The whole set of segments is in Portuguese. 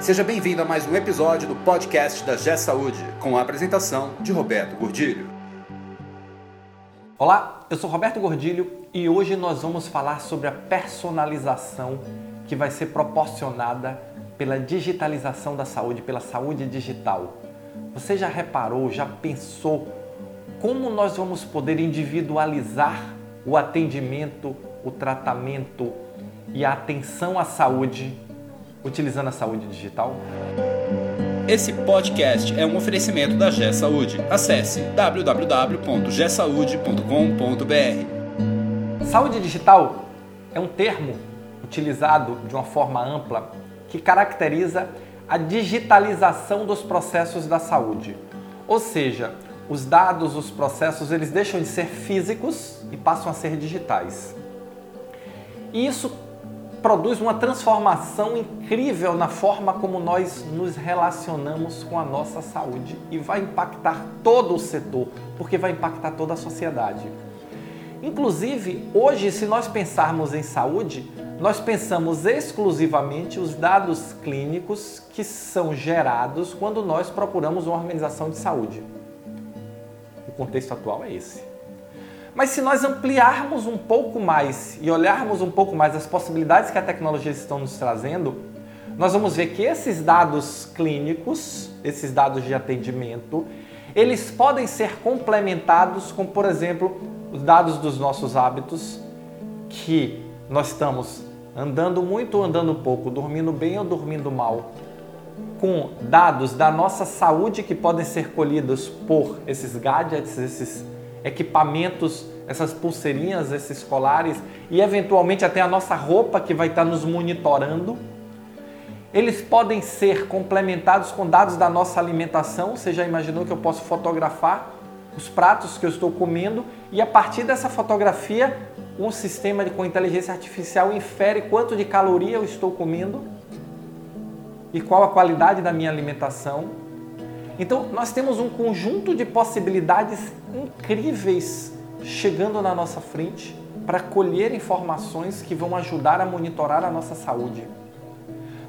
Seja bem-vindo a mais um episódio do podcast da G Saúde, com a apresentação de Roberto Gordilho. Olá, eu sou Roberto Gordilho e hoje nós vamos falar sobre a personalização que vai ser proporcionada pela digitalização da saúde, pela saúde digital. Você já reparou, já pensou como nós vamos poder individualizar o atendimento, o tratamento e a atenção à saúde utilizando a saúde digital? Esse podcast é um oferecimento da G Saúde. Acesse www.gsaude.com.br. Saúde digital é um termo utilizado de uma forma ampla que caracteriza a digitalização dos processos da saúde. Ou seja, os dados, os processos, eles deixam de ser físicos e passam a ser digitais. E isso produz uma transformação incrível na forma como nós nos relacionamos com a nossa saúde e vai impactar todo o setor, porque vai impactar toda a sociedade. Inclusive, hoje, se nós pensarmos em saúde, nós pensamos exclusivamente os dados clínicos que são gerados quando nós procuramos uma organização de saúde. O contexto atual é esse. Mas se nós ampliarmos um pouco mais e olharmos um pouco mais as possibilidades que a tecnologia estão nos trazendo, nós vamos ver que esses dados clínicos, esses dados de atendimento, eles podem ser complementados com, por exemplo, os dados dos nossos hábitos, que nós estamos andando muito ou andando pouco, dormindo bem ou dormindo mal, com dados da nossa saúde que podem ser colhidos por esses gadgets, esses equipamentos, essas pulseirinhas, esses colares e eventualmente até a nossa roupa que vai estar nos monitorando. Eles podem ser complementados com dados da nossa alimentação. Você já imaginou que eu posso fotografar os pratos que eu estou comendo e a partir dessa fotografia, um sistema com inteligência artificial infere quanto de caloria eu estou comendo e qual a qualidade da minha alimentação então, nós temos um conjunto de possibilidades incríveis chegando na nossa frente para colher informações que vão ajudar a monitorar a nossa saúde.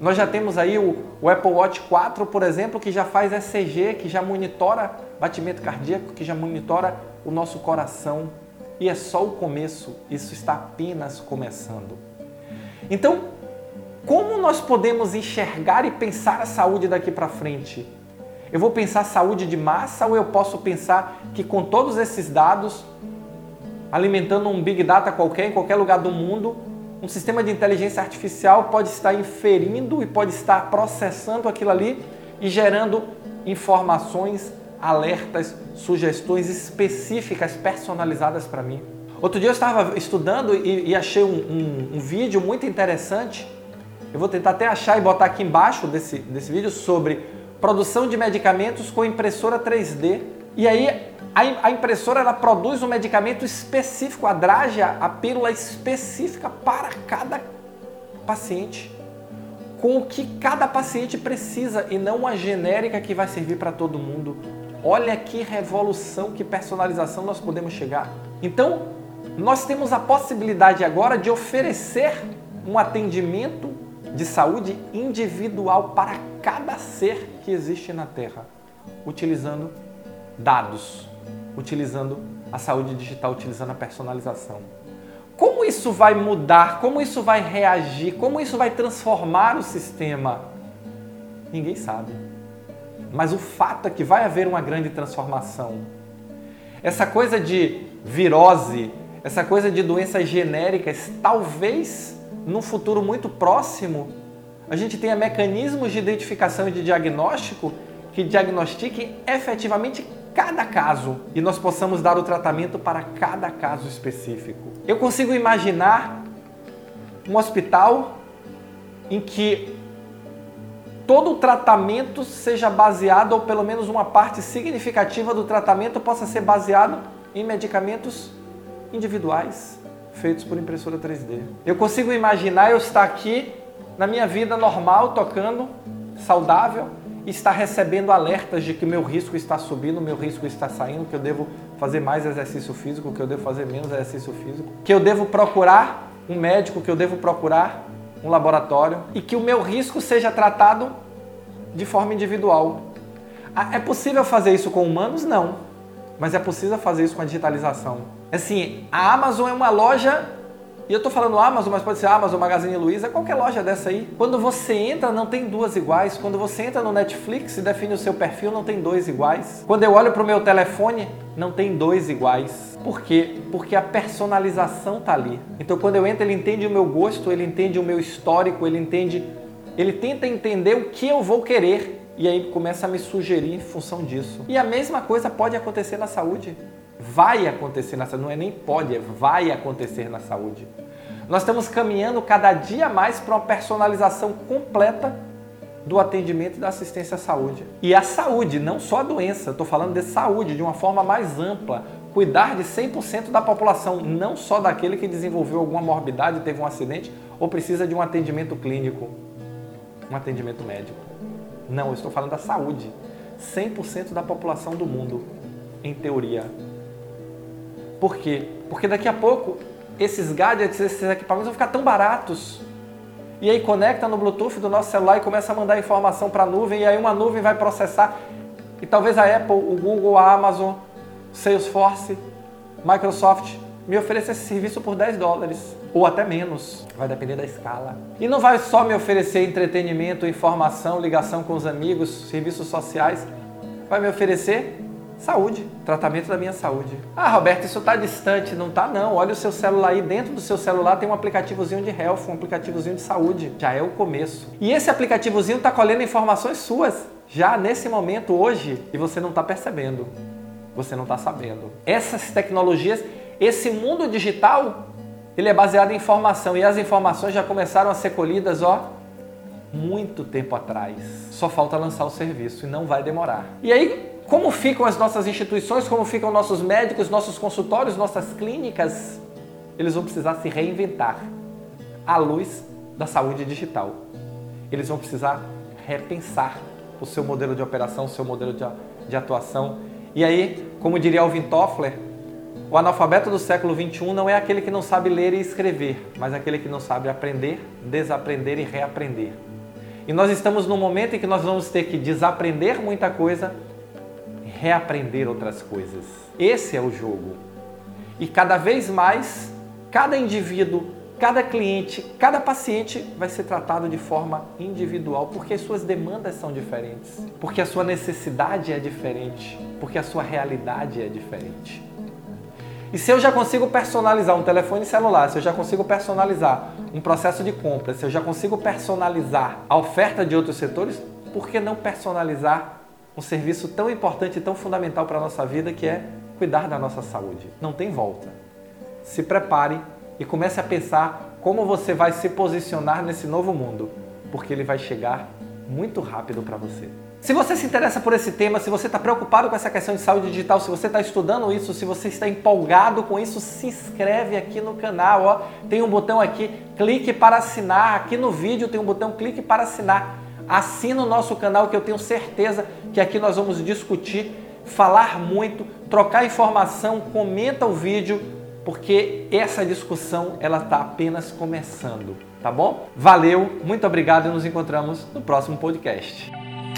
Nós já temos aí o, o, Apple Watch 4, por exemplo, que já faz ECG, que já monitora batimento cardíaco, que já monitora o nosso coração. E é só o começo, isso está apenas começando. Então, como nós podemos enxergar e pensar a saúde daqui para frente? Eu vou pensar saúde de massa ou eu posso pensar que com todos esses dados, alimentando um big data qualquer em qualquer lugar do mundo, um sistema de inteligência artificial pode estar inferindo e pode estar processando aquilo ali e gerando informações, alertas, sugestões específicas, personalizadas para mim. Outro dia eu estava estudando e, e achei um, um, um vídeo muito interessante. Eu vou tentar até achar e botar aqui embaixo desse, desse vídeo sobre produção de medicamentos com impressora 3D. E aí a impressora ela produz um medicamento específico, a drágia, a pílula específica para cada paciente, com o que cada paciente precisa e não a genérica que vai servir para todo mundo. Olha que revolução, que personalização nós podemos chegar. Então, nós temos a possibilidade agora de oferecer um atendimento de saúde individual para cada ser que existe na Terra, utilizando dados, utilizando a saúde digital, utilizando a personalização. Como isso vai mudar? Como isso vai reagir? Como isso vai transformar o sistema? Ninguém sabe. Mas o fato é que vai haver uma grande transformação. Essa coisa de virose, essa coisa de doenças genéricas, talvez num futuro muito próximo, a gente tenha mecanismos de identificação e de diagnóstico que diagnostiquem efetivamente cada caso e nós possamos dar o tratamento para cada caso específico. Eu consigo imaginar um hospital em que todo o tratamento seja baseado, ou pelo menos uma parte significativa do tratamento possa ser baseado em medicamentos individuais feitos por impressora 3D. Eu consigo imaginar eu estar aqui na minha vida normal, tocando, saudável, e estar recebendo alertas de que meu risco está subindo, meu risco está saindo, que eu devo fazer mais exercício físico, que eu devo fazer menos exercício físico, que eu devo procurar um médico, que eu devo procurar um laboratório e que o meu risco seja tratado de forma individual. Ah, é possível fazer isso com humanos? Não. Mas é possível fazer isso com a digitalização. Assim, a Amazon é uma loja e eu estou falando Amazon, mas pode ser Amazon, Magazine Luiza, qualquer loja dessa aí. Quando você entra, não tem duas iguais. Quando você entra no Netflix e define o seu perfil, não tem dois iguais. Quando eu olho para o meu telefone, não tem dois iguais. Por quê? Porque a personalização tá ali. Então quando eu entro, ele entende o meu gosto, ele entende o meu histórico, ele entende, ele tenta entender o que eu vou querer e aí começa a me sugerir em função disso. E a mesma coisa pode acontecer na saúde vai acontecer na saúde, não é nem pode, é vai acontecer na saúde. Nós estamos caminhando cada dia mais para uma personalização completa do atendimento e da assistência à saúde. E a saúde, não só a doença, estou falando de saúde de uma forma mais ampla. Cuidar de 100% da população, não só daquele que desenvolveu alguma morbidade, teve um acidente ou precisa de um atendimento clínico, um atendimento médico. Não, eu estou falando da saúde. 100% da população do mundo, em teoria, por quê? Porque daqui a pouco esses gadgets, esses equipamentos vão ficar tão baratos. E aí conecta no Bluetooth do nosso celular e começa a mandar informação para a nuvem, e aí uma nuvem vai processar. E talvez a Apple, o Google, a Amazon, Salesforce, Microsoft me ofereça esse serviço por 10 dólares ou até menos, vai depender da escala. E não vai só me oferecer entretenimento, informação, ligação com os amigos, serviços sociais, vai me oferecer Saúde, tratamento da minha saúde. Ah, Roberto, isso está distante. Não está não. Olha o seu celular aí. Dentro do seu celular tem um aplicativozinho de health, um aplicativozinho de saúde. Já é o começo. E esse aplicativozinho está colhendo informações suas, já nesse momento, hoje, e você não está percebendo. Você não está sabendo. Essas tecnologias, esse mundo digital, ele é baseado em informação. E as informações já começaram a ser colhidas, ó, muito tempo atrás. Só falta lançar o serviço e não vai demorar. E aí, como ficam as nossas instituições, como ficam nossos médicos, nossos consultórios, nossas clínicas? Eles vão precisar se reinventar à luz da saúde digital. Eles vão precisar repensar o seu modelo de operação, o seu modelo de, de atuação. E aí, como diria Alvin Toffler, o analfabeto do século XXI não é aquele que não sabe ler e escrever, mas aquele que não sabe aprender, desaprender e reaprender. E nós estamos num momento em que nós vamos ter que desaprender muita coisa reaprender outras coisas. Esse é o jogo. E cada vez mais, cada indivíduo, cada cliente, cada paciente vai ser tratado de forma individual, porque as suas demandas são diferentes, porque a sua necessidade é diferente, porque a sua realidade é diferente. E se eu já consigo personalizar um telefone celular, se eu já consigo personalizar um processo de compra, se eu já consigo personalizar a oferta de outros setores, por que não personalizar um serviço tão importante e tão fundamental para a nossa vida que é cuidar da nossa saúde. Não tem volta. Se prepare e comece a pensar como você vai se posicionar nesse novo mundo, porque ele vai chegar muito rápido para você. Se você se interessa por esse tema, se você está preocupado com essa questão de saúde digital, se você está estudando isso, se você está empolgado com isso, se inscreve aqui no canal. Ó. Tem um botão aqui, clique para assinar. Aqui no vídeo tem um botão, clique para assinar. Assina o nosso canal que eu tenho certeza que aqui nós vamos discutir, falar muito, trocar informação, comenta o vídeo, porque essa discussão ela está apenas começando, tá bom? Valeu, muito obrigado e nos encontramos no próximo podcast.